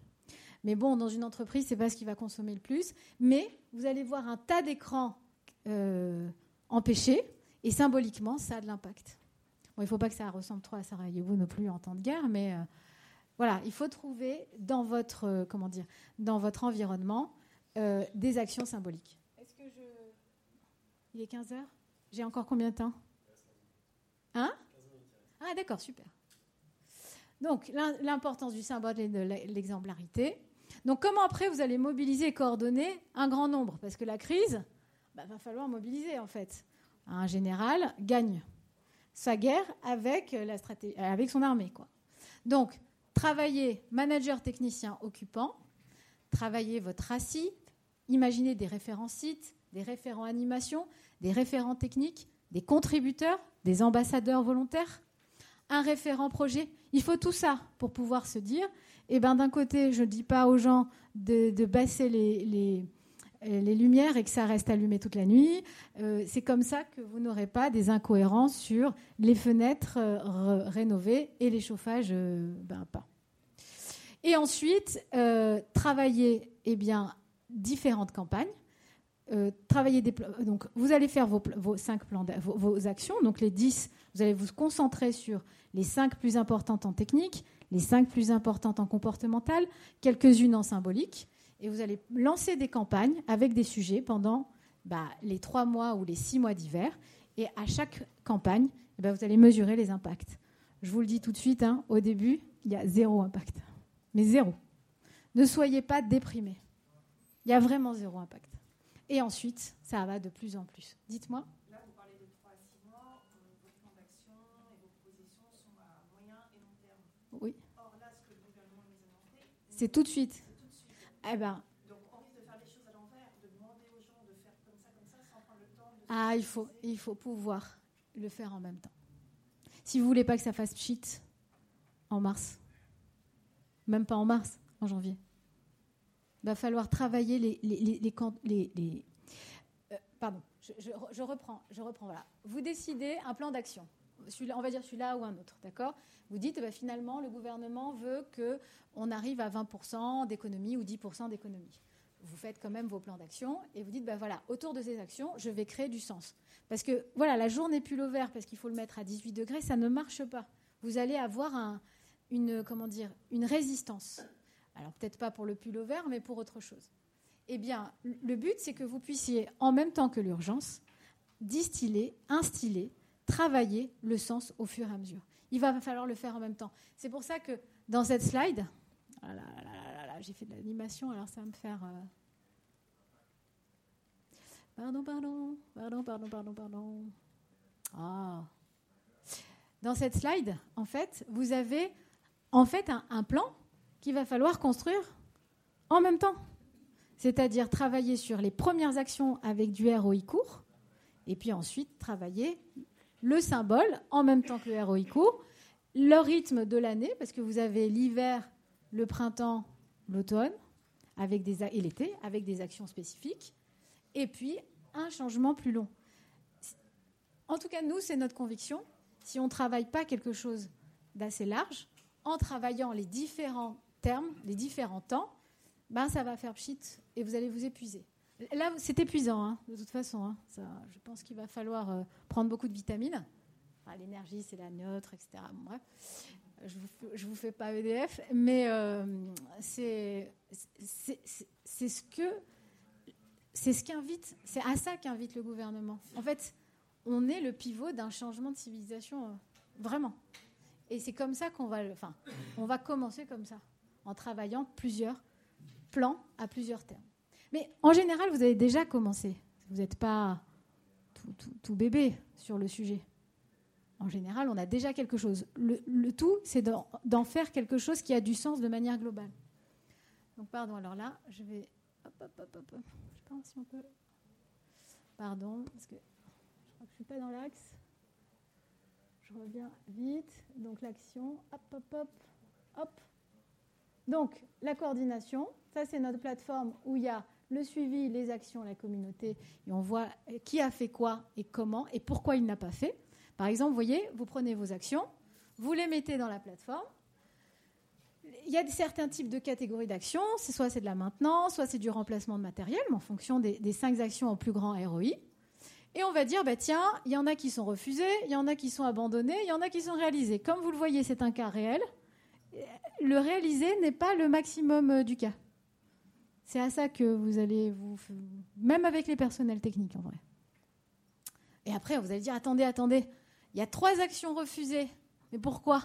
Mais bon, dans une entreprise, c'est pas ce qui va consommer le plus. Mais vous allez voir un tas d'écrans empêchés et symboliquement, ça a de l'impact. Bon, il ne faut pas que ça ressemble trop à Sarajevo non plus en temps de guerre, mais euh, voilà, il faut trouver dans votre, euh, comment dire, dans votre environnement euh, des actions symboliques. Est-ce que je... Il est 15 heures? J'ai encore combien de temps? Hein? Ah d'accord, super. Donc l'im- l'importance du symbole et de l'exemplarité. Donc comment après vous allez mobiliser et coordonner un grand nombre? Parce que la crise, bah, va falloir mobiliser en fait. Un général gagne sa guerre avec, la stratégie, avec son armée. Quoi. Donc, travailler manager technicien occupant, travailler votre RACI, imaginez des référents sites, des référents animation, des référents techniques, des contributeurs, des ambassadeurs volontaires, un référent projet. Il faut tout ça pour pouvoir se dire, eh ben, d'un côté, je ne dis pas aux gens de, de baisser les, les, les lumières et que ça reste allumé toute la nuit. Euh, c'est comme ça que vous n'aurez pas des incohérences sur les fenêtres euh, rénovées et les chauffages euh, ben, pas. Et ensuite, euh, travailler eh bien, différentes campagnes. Euh, travailler donc vous allez faire vos, cinq plans vos, vos, actions donc les 10 vous allez vous concentrer sur les cinq plus importantes en technique les cinq plus importantes en comportemental quelques-unes en symbolique et vous allez lancer des campagnes avec des sujets pendant bah, les trois mois ou les six mois d'hiver. Et à chaque campagne, ben, vous allez mesurer les impacts. Je vous le dis tout de suite, hein, au début, il y a zéro impact. Mais zéro. Ne soyez pas déprimés. Il y a vraiment zéro impact. Et ensuite, ça va de plus en plus. Dites-moi. Là, vous parlez de 3 à 6 mois, euh, vos plans d'action et vos propositions sont à moyen et long terme. Oui. Or, là, ce que le gouvernement nous a C'est tout de suite. c'est tout de suite. Eh ben, Donc, on risque de faire les choses à l'envers, de demander aux gens de faire comme ça, comme ça, sans prendre le temps de. ah, il faut, il faut pouvoir le faire en même temps. Si vous voulez pas que ça fasse pchit en mars, même pas en mars, en janvier, il va falloir travailler les, les, les, les, les- les- euh, pardon, je, je- je reprends, je reprends. Voilà, vous décidez un plan d'action. On va dire celui-là ou un autre, d'accord? Vous dites, eh ben, finalement, le gouvernement veut que on arrive à 20% d'économie ou 10% d'économie. vous faites quand même vos plans d'action et vous dites, ben voilà, autour de ces actions, je vais créer du sens. Parce que voilà, la journée pull vert parce qu'il faut le mettre à 18 degrés, ça ne marche pas. Vous allez avoir une, comment dire, une résistance. Alors peut-être pas pour le pull vert, mais pour autre chose. Eh bien, le but, c'est que vous puissiez, en même temps que l'urgence, distiller, instiller, travailler le sens au fur et à mesure. Il va falloir le faire en même temps. C'est pour ça que dans cette slide, ah j'ai fait de l'animation, alors ça va me faire. Euh, pardon, pardon, pardon, pardon, pardon. Ah. Dans cette slide, en fait, vous avez en fait un, un plan qu'il va falloir construire en même temps. C'est-à-dire travailler sur les premières actions avec du ROI court, et puis ensuite travailler le symbole en même temps que le court, le rythme de l'année, parce que vous avez l'hiver, le printemps, l'automne et l'été avec des actions spécifiques, et puis un changement plus long. En tout cas, nous, c'est notre conviction. Si on ne travaille pas quelque chose d'assez large, en travaillant les différents termes, les différents temps, ben, ça va faire pchit et vous allez vous épuiser. Là, c'est épuisant, hein, de toute façon. Hein. Je pense qu'il va falloir euh, prendre beaucoup de vitamines. L'énergie, c'est la neutre, etc. bref je ne vous, fais pas EDF, mais euh, c'est ce ce c'est à ça qu'invite le gouvernement. En fait, on est le pivot d'un changement de civilisation, euh, vraiment. Et c'est comme ça qu'on va, enfin, on va commencer comme ça, en travaillant plusieurs plans à plusieurs termes. Mais en général, vous avez déjà commencé. Vous n'êtes pas tout bébé sur le sujet en général, on a déjà quelque chose. Le, tout, c'est d'en faire quelque chose qui a du sens de manière globale. Donc, pardon, alors là, je vais. Hop, hop, hop, hop. Je ne sais pas si on peut. Pardon, parce que je crois que je ne suis pas dans l'axe. Je reviens vite. Donc, l'action. Hop, hop, hop. Hop. Donc, la coordination. Ça, c'est notre plateforme où il y a le suivi, les actions, la communauté. Et on voit qui a fait quoi et comment et pourquoi il n'a pas fait. Par exemple, vous voyez, vous prenez vos actions, vous les mettez dans la plateforme. Il y a certains types de catégories d'actions, soit c'est de la maintenance, soit c'est du remplacement de matériel, mais en fonction des, cinq actions en plus grand ROI. Et on va dire, bah, tiens, il y en a qui sont refusées, il y en a qui sont abandonnées, il y en a qui sont réalisées. Comme vous le voyez, c'est un cas réel. Le réalisé n'est pas le maximum euh, du cas. C'est à ça que vous allez vous... Même avec les personnels techniques, en vrai. Et après, vous allez dire, attendez, attendez, il y a trois actions refusées. Mais pourquoi?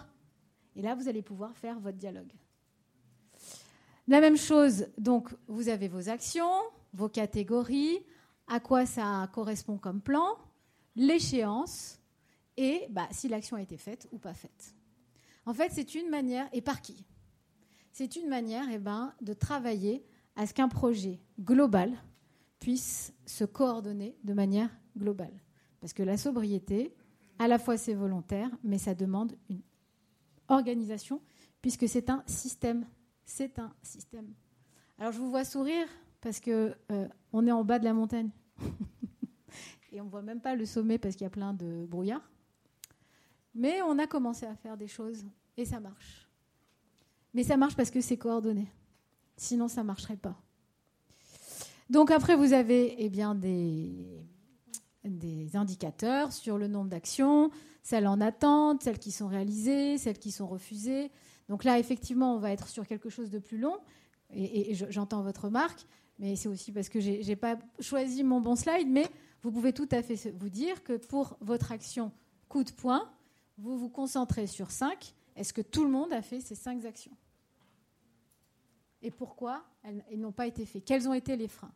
Et là, vous allez pouvoir faire votre dialogue. La même chose, donc, vous avez vos actions, vos catégories, à quoi ça correspond comme plan, l'échéance, et bah, si l'action a été faite ou pas faite. En fait, c'est une manière, et par qui? C'est une manière eh ben, de travailler à ce qu'un projet global puisse se coordonner de manière globale. Parce que la sobriété, à la fois c'est volontaire, mais ça demande une organisation, puisque c'est un système. C'est un système. Alors je vous vois sourire parce que euh, on est en bas de la montagne et on ne voit même pas le sommet parce qu'il y a plein de brouillard. Mais on a commencé à faire des choses et ça marche. Mais ça marche parce que c'est coordonné. Sinon, ça ne marcherait pas. Donc après, vous avez eh bien, des, des indicateurs sur le nombre d'actions, celles en attente, celles qui sont réalisées, celles qui sont refusées. Donc là, effectivement, on va être sur quelque chose de plus long. Et, j'entends votre remarque, mais c'est aussi parce que je n'ai pas choisi mon bon slide. Mais vous pouvez tout à fait vous dire que pour votre action coup de poing, vous vous concentrez sur cinq. Est-ce que tout le monde a fait ces cinq actions? Et pourquoi elles n'ont pas été faites Quels ont été les freins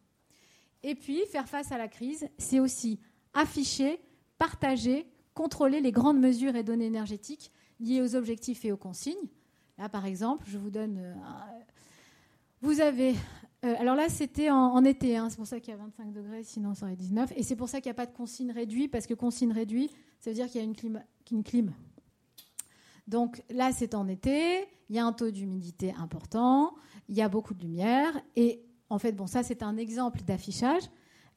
Et puis, faire face à la crise, c'est aussi afficher, partager, contrôler les grandes mesures et données énergétiques liées aux objectifs et aux consignes. Là, par exemple, je vous donne. Euh, vous avez. Euh, alors là, c'était en, été, hein, c'est pour ça qu'il y a 25 degrés, sinon ça aurait 19. Et c'est pour ça qu'il n'y a pas de consigne réduite, parce que consigne réduite, ça veut dire qu'il y a une clim, une clim. Donc là, c'est en été, il y a un taux d'humidité important, il y a beaucoup de lumière. Et en fait, bon, ça, c'est un exemple d'affichage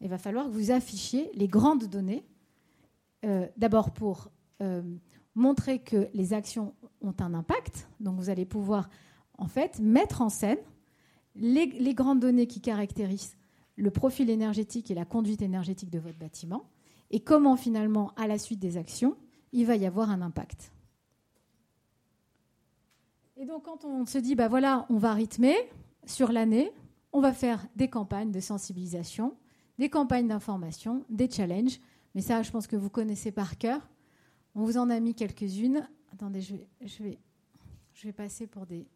il va falloir que vous affichiez les grandes données, euh, d'abord pour euh, montrer que les actions ont un impact, donc vous allez pouvoir en fait mettre en scène les, les grandes données qui caractérisent le profil énergétique et la conduite énergétique de votre bâtiment, et comment finalement, à la suite des actions, il va y avoir un impact. Et donc quand on se dit, bah voilà, on va rythmer sur l'année, on va faire des campagnes de sensibilisation, des campagnes d'information, des challenges, mais ça, je pense que vous connaissez par cœur. On vous en a mis quelques-unes. Attendez, je vais, je vais, passer pour des...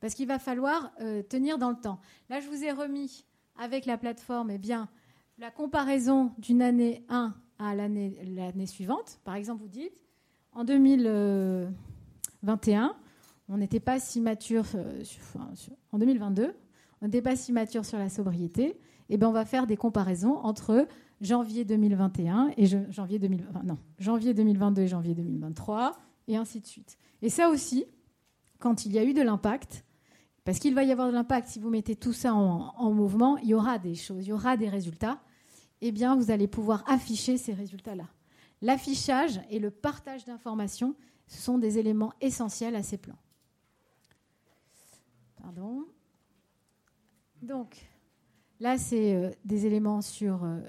Parce qu'il va falloir euh, tenir dans le temps. Là, je vous ai remis avec la plateforme eh bien, la comparaison d'une année 1 à l'année suivante. Par exemple, vous dites, en 2021, on n'était pas si mature, euh, en 2022, on n'était pas si mature sur la sobriété. Et eh bien, on va faire des comparaisons entre janvier 2021 et janvier, 2000, non, janvier 2022 et janvier 2023, et ainsi de suite. Et ça aussi, quand il y a eu de l'impact, parce qu'il va y avoir de l'impact si vous mettez tout ça en, mouvement, il y aura des choses, il y aura des résultats, eh bien, vous allez pouvoir afficher ces résultats-là. L'affichage et le partage d'informations, sont des éléments essentiels à ces plans. Pardon. Donc, là, c'est euh, des éléments sur euh,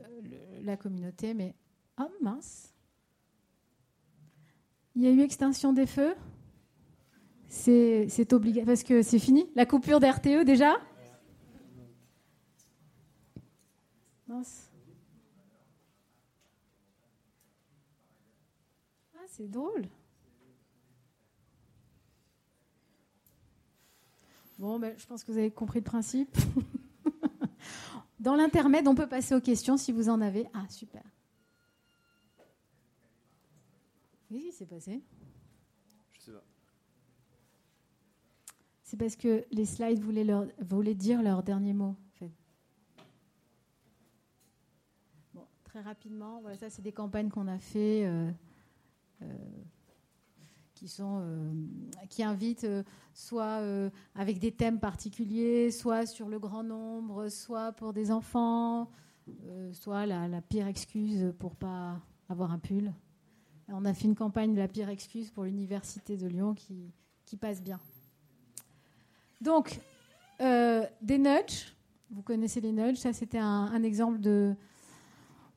la communauté, mais oh mince. Il y a eu extinction des feux C'est obligatoire parce que c'est fini La coupure d'RTE déjà Mince. Ah, c'est drôle. Bon, ben, je pense que vous avez compris le principe. Dans l'intermède, on peut passer aux questions si vous en avez. Ah, super. Qu'est-ce qui s'est passé? Je sais pas. C'est parce que les slides voulaient, leur, voulaient dire leur dernier mot. Bon, très rapidement, voilà, ça c'est des campagnes qu'on a fait. Euh, euh, qui, sont, euh, qui invitent euh, soit euh, avec des thèmes particuliers, soit sur le grand nombre, soit pour des enfants, soit la, pire excuse pour pas avoir un pull. On a fait une campagne de la pire excuse pour l'université de Lyon qui, passe bien. Donc, des nudges. Vous connaissez les nudges. Ça, c'était un, un, exemple de.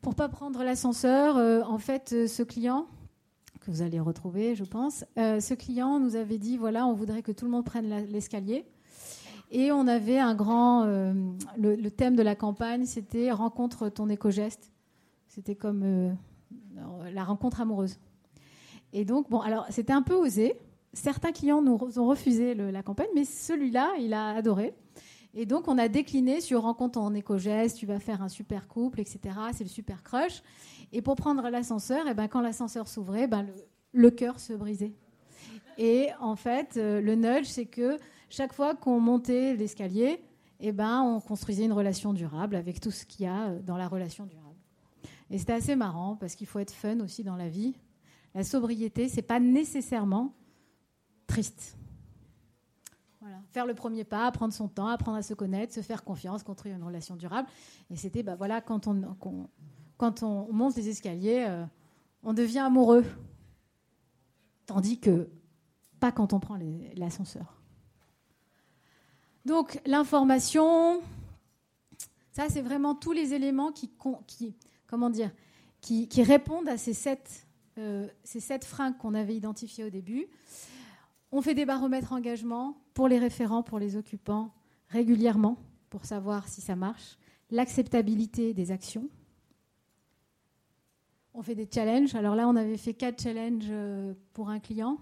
Pour pas prendre l'ascenseur, en fait, ce client, que vous allez retrouver, je pense. Euh, ce client nous avait dit voilà, on voudrait que tout le monde prenne l'escalier. Et on avait un grand. Euh, le, thème de la campagne, c'était rencontre ton éco-geste. C'était comme euh, la rencontre amoureuse. Et donc, bon, alors c'était un peu osé. Certains clients nous ont refusé la campagne, mais celui-là, il a adoré. Et donc, on a décliné sur rencontre en éco-geste, tu vas faire un super couple, etc. C'est le super crush. Et pour prendre l'ascenseur, et eh ben, quand l'ascenseur s'ouvrait, ben, le, cœur se brisait. Et en fait, euh, le nudge, c'est que chaque fois qu'on montait l'escalier, eh ben, on construisait une relation durable avec tout ce qu'il y a euh, dans la relation durable. Et c'était assez marrant parce qu'il faut être fun aussi dans la vie. La sobriété, c'est pas nécessairement triste. Faire le premier pas, prendre son temps, apprendre à se connaître, se faire confiance, construire une relation durable. Et c'était, bah, voilà, quand on, monte les escaliers, euh, on devient amoureux. Tandis que pas quand on prend l'ascenseur. Donc l'information, ça c'est vraiment tous les éléments qui, comment dire, qui, répondent à ces sept, euh, ces sept freins qu'on avait identifiés au début. On fait des baromètres engagement pour les référents, pour les occupants, régulièrement, pour savoir si ça marche. L'acceptabilité des actions. On fait des challenges. Alors là, on avait fait quatre challenges euh, pour un client.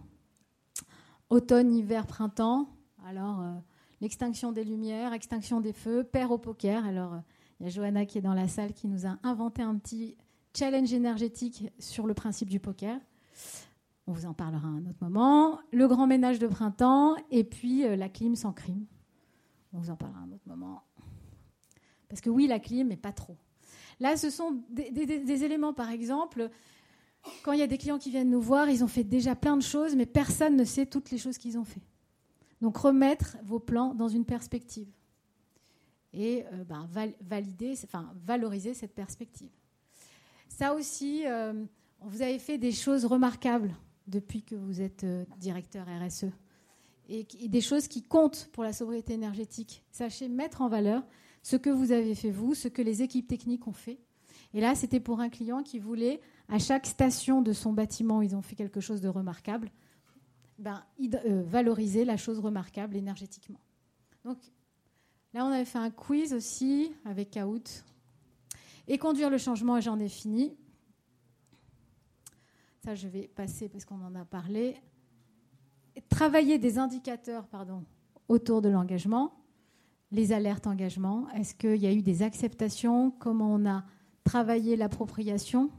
Automne, hiver, printemps. Alors, euh, l'extinction des lumières, extinction des feux, paire au poker. Alors, euh, il y a Johanna qui est dans la salle qui nous a inventé un petit challenge énergétique sur le principe du poker. On vous en parlera à un autre moment. Le grand ménage de printemps et puis la clim sans crime. On vous en parlera à un autre moment. Parce que oui, la clim, mais pas trop. Là, ce sont des, éléments, par exemple, quand il y a des clients qui viennent nous voir, ils ont fait déjà plein de choses, mais personne ne sait toutes les choses qu'ils ont fait. Donc remettre vos plans dans une perspective et euh, ben, valider, valoriser cette perspective. Ça aussi, euh, vous avez fait des choses remarquables depuis que vous êtes euh, directeur RSE. et, des choses qui comptent pour la sobriété énergétique. Sachez mettre en valeur ce que vous avez fait vous, ce que les équipes techniques ont fait. Et là, c'était pour un client qui voulait, à chaque station de son bâtiment, ils ont fait quelque chose de remarquable, ben, euh, valoriser la chose remarquable énergétiquement. Donc là, on avait fait un quiz aussi avec Kahoot. Et conduire le changement, j'en ai fini. Ça, je vais passer parce qu'on en a parlé travailler des indicateurs pardon, autour de l'engagement, les alertes engagement. Est-ce qu'il y a eu des acceptations? Comment on a travaillé l'appropriation? Vous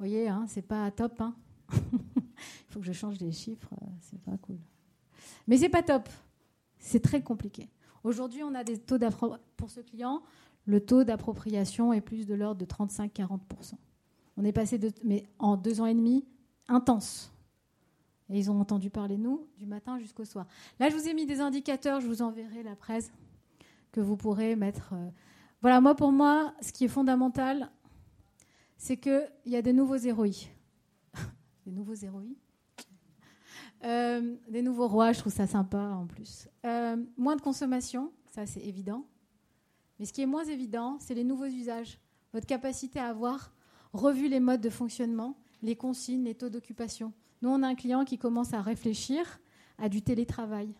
voyez, hein, c'est pas top. Hein Il faut que je change les chiffres, euh, c'est pas cool. Mais c'est pas top. C'est très compliqué. Aujourd'hui, on a des taux pour ce client, le taux d'appropriation est plus de l'ordre de 35-40%. On est passé de, mais en deux ans et demi, intense. Et ils ont entendu parler nous du matin jusqu'au soir. Là, je vous ai mis des indicateurs, je vous enverrai la presse que vous pourrez mettre. Euh, voilà, moi, pour moi, ce qui est fondamental, c'est qu'il y a des nouveaux héroïs. des nouveaux héroïs euh, Des nouveaux rois, je trouve ça sympa en plus. Euh, moins de consommation, ça c'est évident. Mais ce qui est moins évident, c'est les nouveaux usages. Votre capacité à avoir revu les modes de fonctionnement, les consignes, les taux d'occupation. Nous, on a un client qui commence à réfléchir à du télétravail.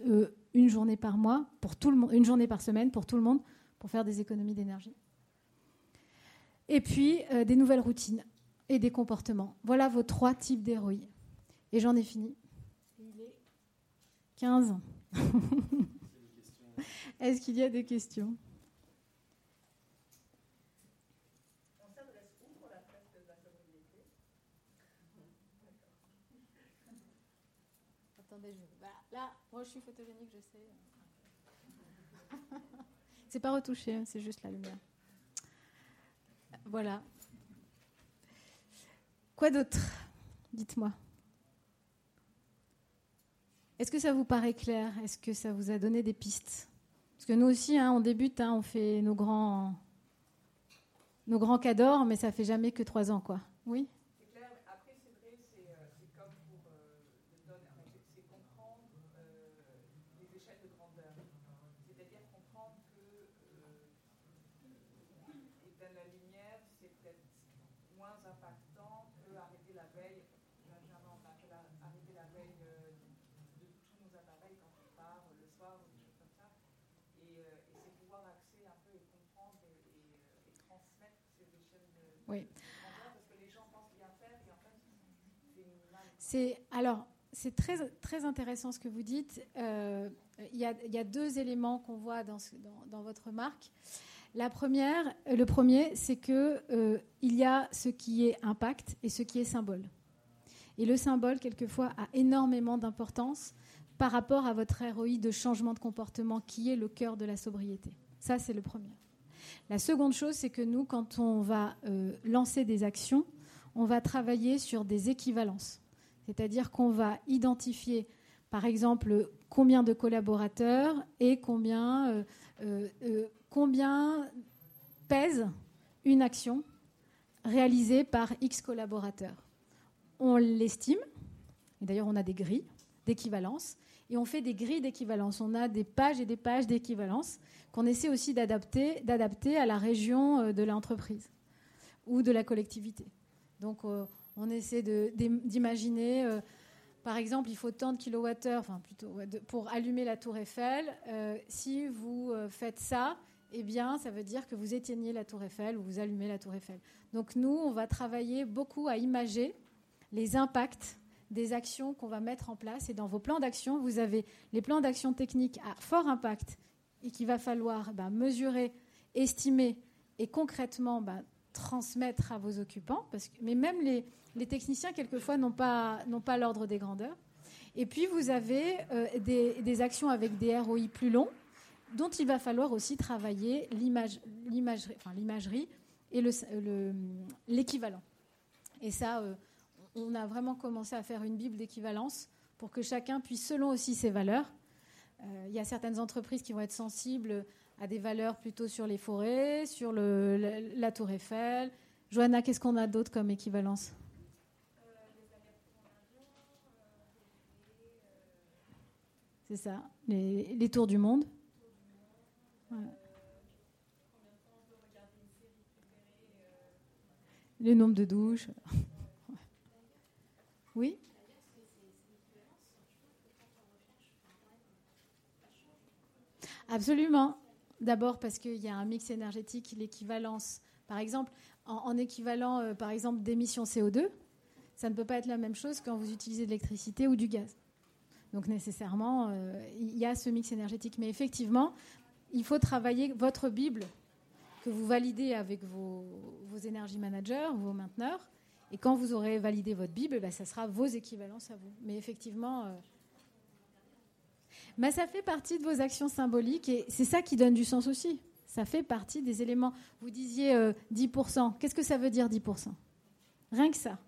Euh, une journée par mois, pour tout le monde, une journée par semaine pour tout le monde, pour faire des économies d'énergie. Et puis, euh, des nouvelles routines et des comportements. Voilà vos trois types d'héroïs. Et j'en ai fini. Il est 15. Est-ce qu'il y a des questions Là, moi je suis photogénique, je sais. c'est pas retouché, hein, c'est juste la lumière. Voilà. Quoi d'autre? Dites-moi. Est-ce que ça vous paraît clair? Est-ce que ça vous a donné des pistes? Parce que nous aussi, hein, on débute, hein, on fait nos grands, nos grands cadors, mais ça fait jamais que trois ans, quoi. Oui? C'est alors c'est très très intéressant ce que vous dites. Euh, il y, a deux éléments qu'on voit dans, votre marque. La première, le premier, c'est que euh, il y a ce qui est impact et ce qui est symbole. Et le symbole, quelquefois, a énormément d'importance par rapport à votre ROI de changement de comportement qui est le cœur de la sobriété. Ça, c'est le premier. La seconde chose, c'est que nous, quand on va euh, lancer des actions, on va travailler sur des équivalences. C'est-à-dire qu'on va identifier, par exemple, combien de collaborateurs et combien, euh, euh, euh, combien pèse une action réalisée par X collaborateurs. On l'estime, et d'ailleurs on a des grilles d'équivalence, et on fait des grilles d'équivalence. On a des pages et des pages d'équivalence qu'on essaie aussi d'adapter, d'adapter à la région de l'entreprise ou de la collectivité. Donc on essaie d'imaginer, euh, par exemple, il faut tant de kilowattheures, plutôt pour allumer la tour Eiffel. Euh, si vous euh, faites ça, eh bien, ça veut dire que vous éteignez la tour Eiffel ou vous allumez la tour Eiffel. Donc nous, on va travailler beaucoup à imager les impacts des actions qu'on va mettre en place. Et dans vos plans d'action, vous avez les plans d'action techniques à fort impact et qu'il va falloir ben, mesurer, estimer et concrètement ben, transmettre à vos occupants. Mais même les, techniciens, quelquefois, n'ont pas, l'ordre des grandeurs. Et puis, vous avez euh, des, actions avec des ROI plus longs, dont il va falloir aussi travailler l'imagerie et l'équivalent. et ça, euh, on a vraiment commencé à faire une bible d'équivalence pour que chacun puisse, selon aussi ses valeurs, euh, il y a certaines entreprises qui vont être sensibles à des valeurs plutôt sur les forêts, sur la tour Eiffel. Johanna, qu'est-ce qu'on a d'autre comme équivalence? C'est ça, les, les, tours du monde. Ouais. Le nombre de douches. oui? Absolument. D'abord parce qu'il y a un mix énergétique, l'équivalence, par exemple, en, équivalent, euh, par exemple, d'émissions CO2, ça ne peut pas être la même chose quand vous utilisez de l'électricité ou du gaz. Donc nécessairement, euh, il y a ce mix énergétique. Mais effectivement, il faut travailler votre Bible que vous validez avec vos, énergies managers, vos mainteneurs. Et quand vous aurez validé votre Bible, bah, ça sera vos équivalences à vous. Mais effectivement, euh, bah, ça fait partie de vos actions symboliques et c'est ça qui donne du sens aussi. Ça fait partie des éléments. Vous disiez 10%. Euh, Qu'est-ce que ça veut dire 10% Rien que ça.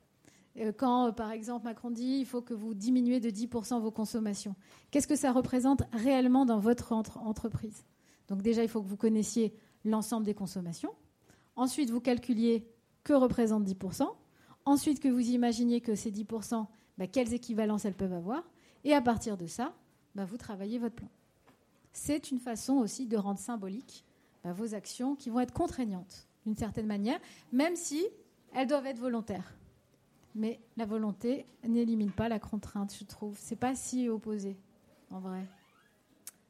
Euh, quand, euh, par exemple, Macron dit il faut que vous diminuez de 10% vos consommations, qu'est-ce que ça représente réellement dans votre entreprise? Donc déjà, il faut que vous connaissiez l'ensemble des consommations. Ensuite, vous calculiez que représente 10%. Ensuite, que vous imaginiez que ces 10%, bah, quelles équivalences elles peuvent avoir. Et à partir de ça, bah, vous travaillez votre plan. C'est une façon aussi de rendre symbolique bah, vos actions qui vont être contraignantes d'une certaine manière, même si elles doivent être volontaires. Mais la volonté n'élimine pas la contrainte, je trouve. C'est pas si opposé, en vrai.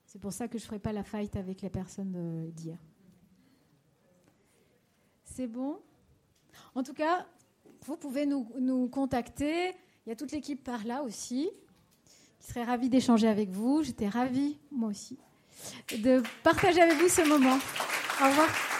C'est pour ça que je ferai pas la fight avec les personnes d'hier. C'est bon? En tout cas, vous pouvez nous, nous contacter. Il y a toute l'équipe par là aussi, qui serait ravie d'échanger avec vous. J'étais ravie, moi aussi, de partager avec vous ce moment. Au revoir.